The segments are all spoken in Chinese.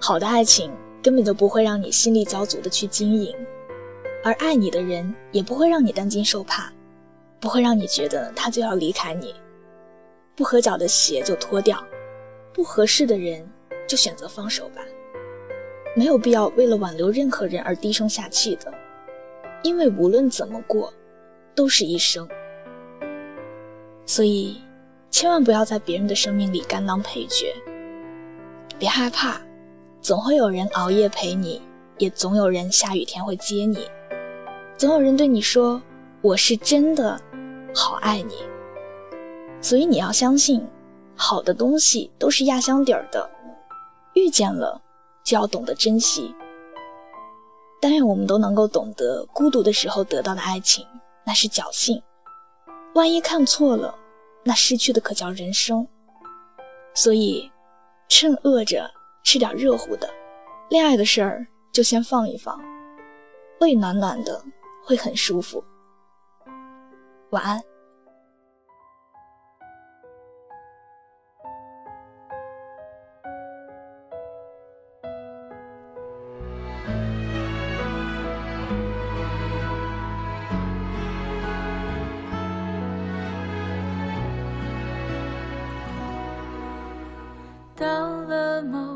好的爱情根本就不会让你心力交瘁的去经营，而爱你的人也不会让你担惊受怕，不会让你觉得他就要离开你。不合脚的鞋就脱掉，不合适的人就选择放手吧。没有必要为了挽留任何人而低声下气的，因为无论怎么过，都是一生。所以，千万不要在别人的生命里甘当配角。别害怕，总会有人熬夜陪你，也总有人下雨天会接你，总有人对你说：“我是真的好爱你。”所以你要相信，好的东西都是压箱底儿的，遇见了就要懂得珍惜。但愿我们都能够懂得，孤独的时候得到的爱情那是侥幸，万一看错了，那失去的可叫人生。所以，趁饿着吃点热乎的，恋爱的事儿就先放一放，胃暖暖的会很舒服。晚安。到了某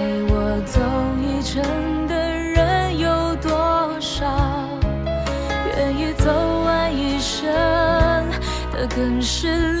更是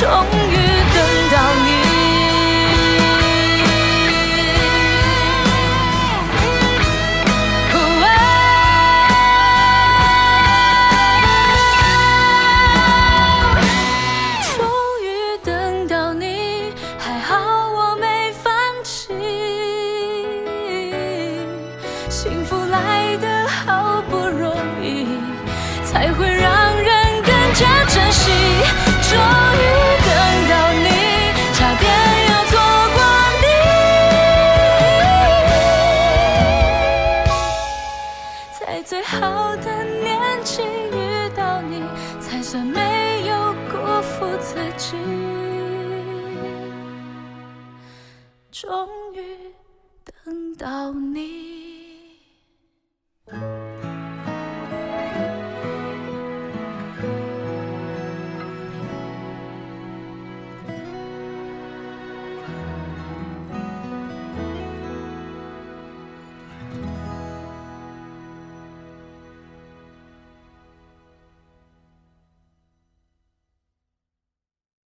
终于等到你。终于等到你还好我没放弃。幸福来得好不容易才会